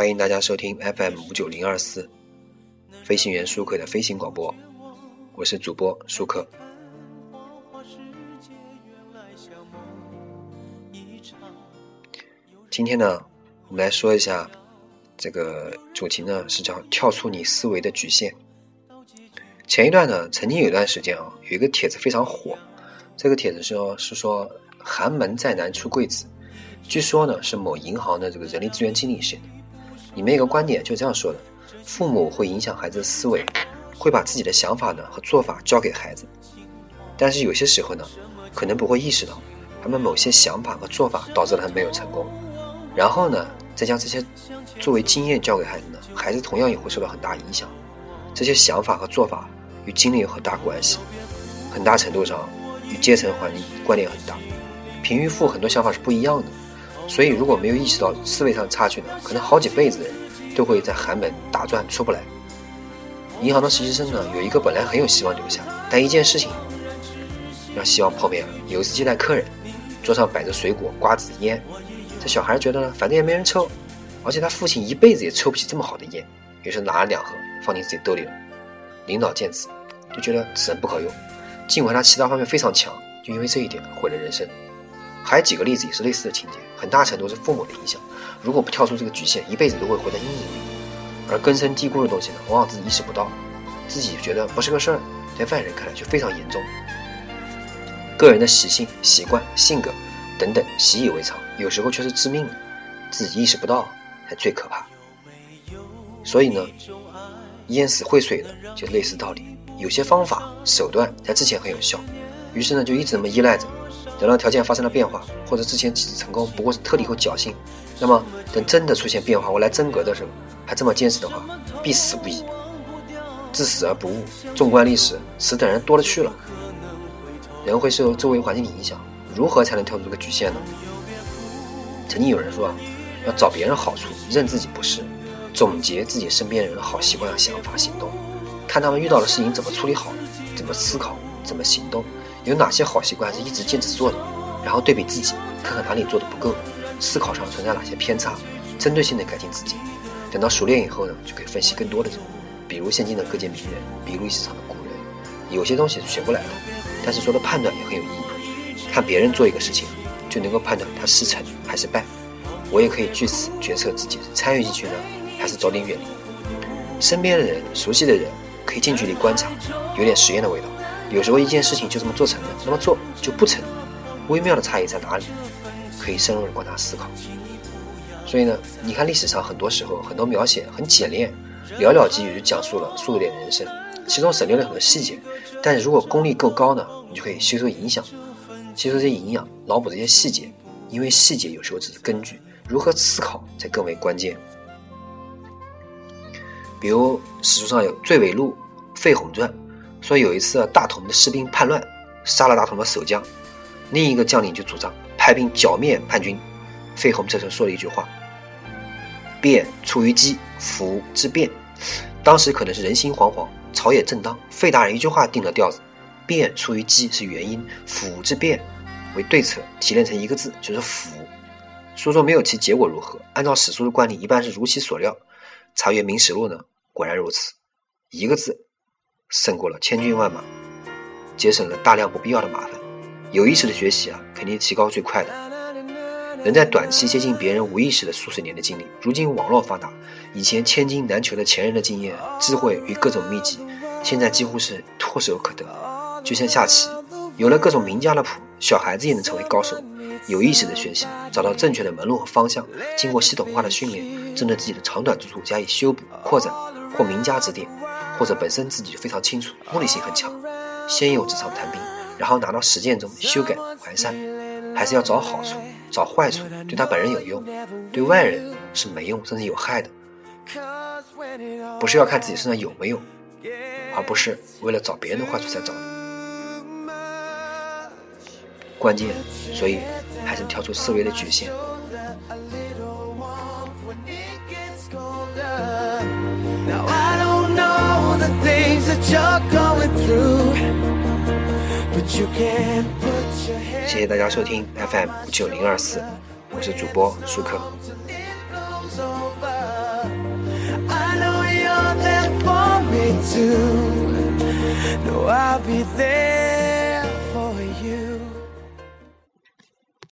欢迎大家收听 FM 五九零二四，飞行员舒克的飞行广播，我是主播舒克。今天呢，我们来说一下这个主题呢，是叫跳出你思维的局限。前一段呢，曾经有一段时间啊，有一个帖子非常火，这个帖子说是说寒门再难出贵子，据说呢是某银行的这个人力资源经理写的。里面有个观点就这样说的：父母会影响孩子的思维，会把自己的想法呢和做法教给孩子，但是有些时候呢，可能不会意识到他们某些想法和做法导致了他没有成功，然后呢，再将这些作为经验教给孩子呢，孩子同样也会受到很大影响。这些想法和做法与经历有很大关系，很大程度上与阶层环境关联很大。贫与富很多想法是不一样的。所以，如果没有意识到思维上的差距呢，可能好几辈子的人都会在寒门打转出不来。银行的实习生呢，有一个本来很有希望留下，但一件事情让希望破灭了。有一次接待客人，桌上摆着水果、瓜子、烟，这小孩觉得呢，反正也没人抽，而且他父亲一辈子也抽不起这么好的烟，于是拿了两盒放进自己兜里了。领导见此，就觉得此人不可用，尽管他其他方面非常强，就因为这一点毁了人生。还有几个例子也是类似的情节，很大程度是父母的影响。如果不跳出这个局限，一辈子都会活在阴影里。而根深蒂固的东西呢，往往自己意识不到，自己觉得不是个事儿，在外人看来却非常严重。个人的习性、习惯、性格等等习以为常，有时候却是致命的，自己意识不到才最可怕。所以呢，淹死会水的就类似道理。有些方法手段在之前很有效，于是呢就一直这么依赖着。等到条件发生了变化，或者之前几次成功不过是特例和侥幸，那么等真的出现变化，我来真格的时候，还这么坚持的话，必死无疑。至死而不悟。纵观历史，死等人多了去了。人会受周围环境的影响，如何才能跳出这个局限呢？曾经有人说啊，要找别人好处，认自己不是，总结自己身边人的好习惯、想法、行动，看他们遇到的事情怎么处理好，怎么思考，怎么行动。有哪些好习惯是一直坚持做的？然后对比自己，看看哪里做的不够，思考上存在哪些偏差，针对性的改进自己。等到熟练以后呢，就可以分析更多的人，比如现今的各界名人，比如历史上的古人。有些东西是学不来的，但是说的判断也很有意义。看别人做一个事情，就能够判断他是成还是败。我也可以据此决策自己参与进去呢，还是早点远离。身边的人、熟悉的人，可以近距离观察，有点实验的味道。有时候一件事情就这么做成了，那么做就不成，微妙的差异在哪里？可以深入的观察思考。所以呢，你看历史上很多时候很多描写很简练，寥寥几语就讲述了数点人生，其中省略了很多细节。但是如果功力够高呢，你就可以吸收影响，吸收这些营养，脑补这些细节，因为细节有时候只是根据，如何思考才更为关键。比如史书上有《醉尾录》《费宏传》。说有一次大同的士兵叛乱，杀了大同的守将，另一个将领就主张派兵剿灭叛军。费宏这时说了一句话：“变出于机，福之变。”当时可能是人心惶惶，朝野正当，费大人一句话定了调子：“变出于机是原因，福之变为对策，提炼成一个字就是福。”书中没有提结果如何，按照史书的惯例，一般是如其所料。查阅《明史录》呢，果然如此，一个字。胜过了千军万马，节省了大量不必要的麻烦。有意识的学习啊，肯定提高最快的。能在短期接近别人无意识的数十年的经历。如今网络发达，以前千金难求的前人的经验、智慧与各种秘籍，现在几乎是唾手可得。就像下棋，有了各种名家的谱，小孩子也能成为高手。有意识的学习，找到正确的门路和方向，经过系统化的训练，针对自己的长短之处加以修补扩展，或名家指点。或者本身自己就非常清楚，目的性很强，先有纸上谈兵，然后拿到实践中修改完善，还是要找好处，找坏处，对他本人有用，对外人是没用甚至有害的，不是要看自己身上有没有，而不是为了找别人的坏处才找的，关键，所以还是跳出思维的局限。you for 谢谢大家收听 fm 九零二四我是主播舒克 No, I'll be there.